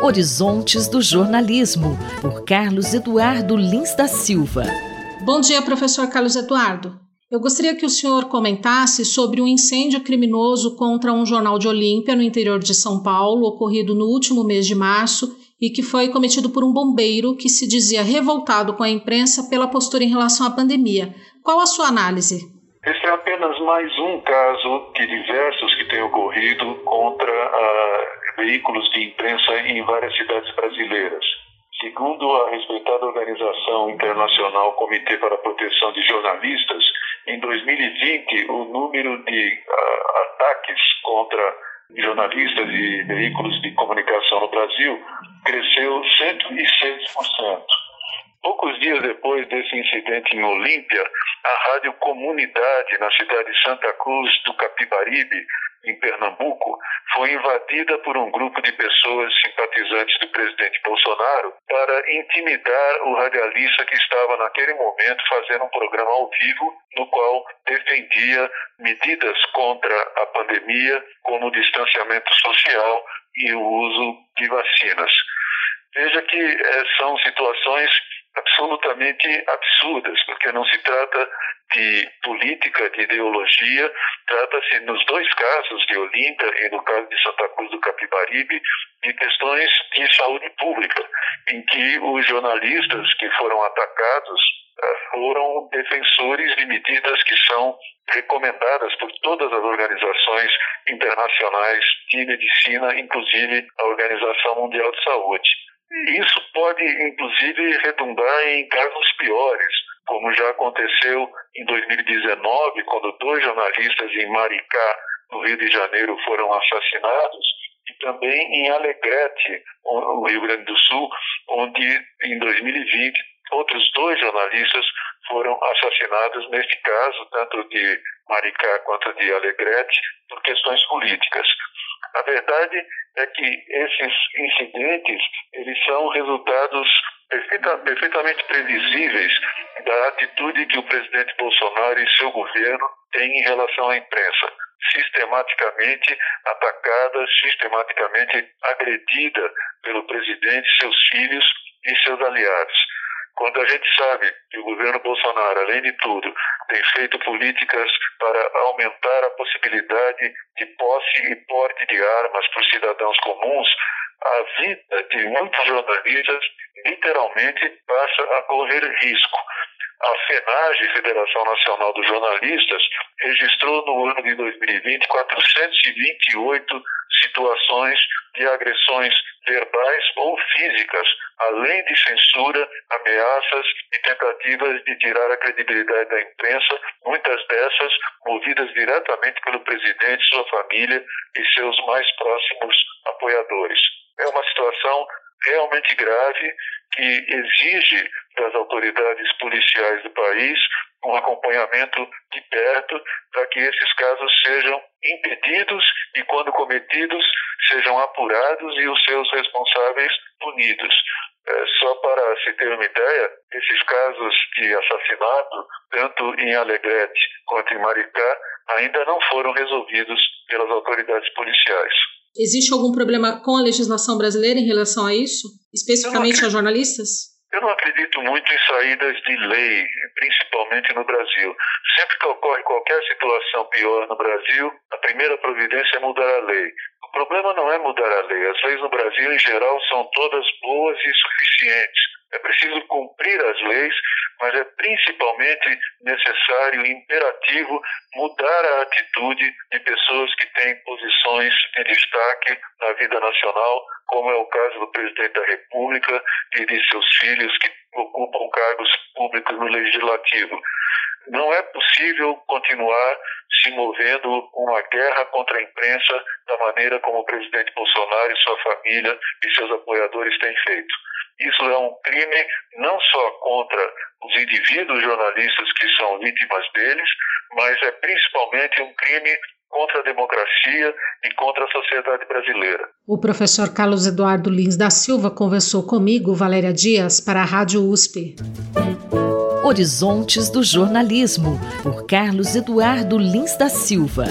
Horizontes do Jornalismo, por Carlos Eduardo Lins da Silva. Bom dia, professor Carlos Eduardo. Eu gostaria que o senhor comentasse sobre um incêndio criminoso contra um jornal de Olímpia, no interior de São Paulo, ocorrido no último mês de março e que foi cometido por um bombeiro que se dizia revoltado com a imprensa pela postura em relação à pandemia. Qual a sua análise? Esse é apenas mais um caso de diversos que têm ocorrido contra uh, veículos de imprensa em várias cidades brasileiras. Segundo a respeitada organização internacional Comitê para a Proteção de Jornalistas, em 2020 o número de uh, ataques contra jornalistas e veículos de comunicação no Brasil cresceu 106%. Poucos dias depois desse incidente em Olímpia, a Rádio Comunidade, na cidade de Santa Cruz do Capibaribe, em Pernambuco, foi invadida por um grupo de pessoas simpatizantes do presidente Bolsonaro para intimidar o radialista que estava naquele momento fazendo um programa ao vivo no qual defendia medidas contra a pandemia, como o distanciamento social e o uso de vacinas. Veja que é, são situações absolutamente absurdas, porque não se trata de política, de ideologia, trata-se, nos dois casos de Olímpia e no caso de Santa Cruz do Capibaribe, de questões de saúde pública, em que os jornalistas que foram atacados eh, foram defensores de medidas que são recomendadas por todas as organizações internacionais de medicina, inclusive a Organização Mundial de Saúde. Isso pode, inclusive, redundar em casos piores, como já aconteceu em 2019, quando dois jornalistas em Maricá, no Rio de Janeiro, foram assassinados, e também em Alegrete, no Rio Grande do Sul, onde em 2020 outros dois jornalistas foram assassinados, neste caso, tanto de Maricá quanto de Alegrete, por questões políticas. A verdade é que esses incidentes eles são resultados perfeita, perfeitamente previsíveis da atitude que o presidente Bolsonaro e seu governo têm em relação à imprensa, sistematicamente atacada, sistematicamente agredida pelo presidente, seus filhos e seus aliados. Quando a gente sabe que o governo Bolsonaro, além de tudo, tem feito políticas para aumentar a possibilidade de posse e porte de armas para os cidadãos comuns, a vida de muitos jornalistas literalmente passa a correr risco. A FENAGE, Federação Nacional dos Jornalistas, registrou no ano de 2020 428 situações de agressões verbais ou físicas, além de censura, ameaças e tentativas de tirar a credibilidade da imprensa, muitas dessas movidas diretamente pelo presidente, sua família e seus mais próximos apoiadores. É uma situação realmente grave que exige das autoridades policiais do país um acompanhamento de perto para que esses casos sejam impedidos e, quando cometidos, sejam apurados e os seus responsáveis punidos. É, só para se ter uma ideia, esses casos de assassinato, tanto em Alegrete quanto em Maricá, ainda não foram resolvidos pelas autoridades policiais. Existe algum problema com a legislação brasileira em relação a isso, especificamente a jornalistas? Eu não acredito muito em saídas de lei, principalmente no Brasil. Sempre que ocorre qualquer situação pior no Brasil, a primeira providência é mudar a lei. O problema não é mudar a lei. As leis no Brasil, em geral, são todas boas e suficientes. É preciso cumprir as leis, mas é principalmente necessário e imperativo mudar a atitude de pessoas que têm posições de destaque na vida nacional, como é o caso do presidente da República e de seus filhos que ocupam cargos públicos no legislativo. Não é possível continuar se movendo uma guerra contra a imprensa da maneira como o presidente Bolsonaro e sua família e seus apoiadores têm feito. Isso é um crime não só contra os indivíduos jornalistas que são vítimas deles, mas é principalmente um crime contra a democracia e contra a sociedade brasileira. O professor Carlos Eduardo Lins da Silva conversou comigo, Valéria Dias, para a Rádio USP. Horizontes do Jornalismo, por Carlos Eduardo Lins da Silva.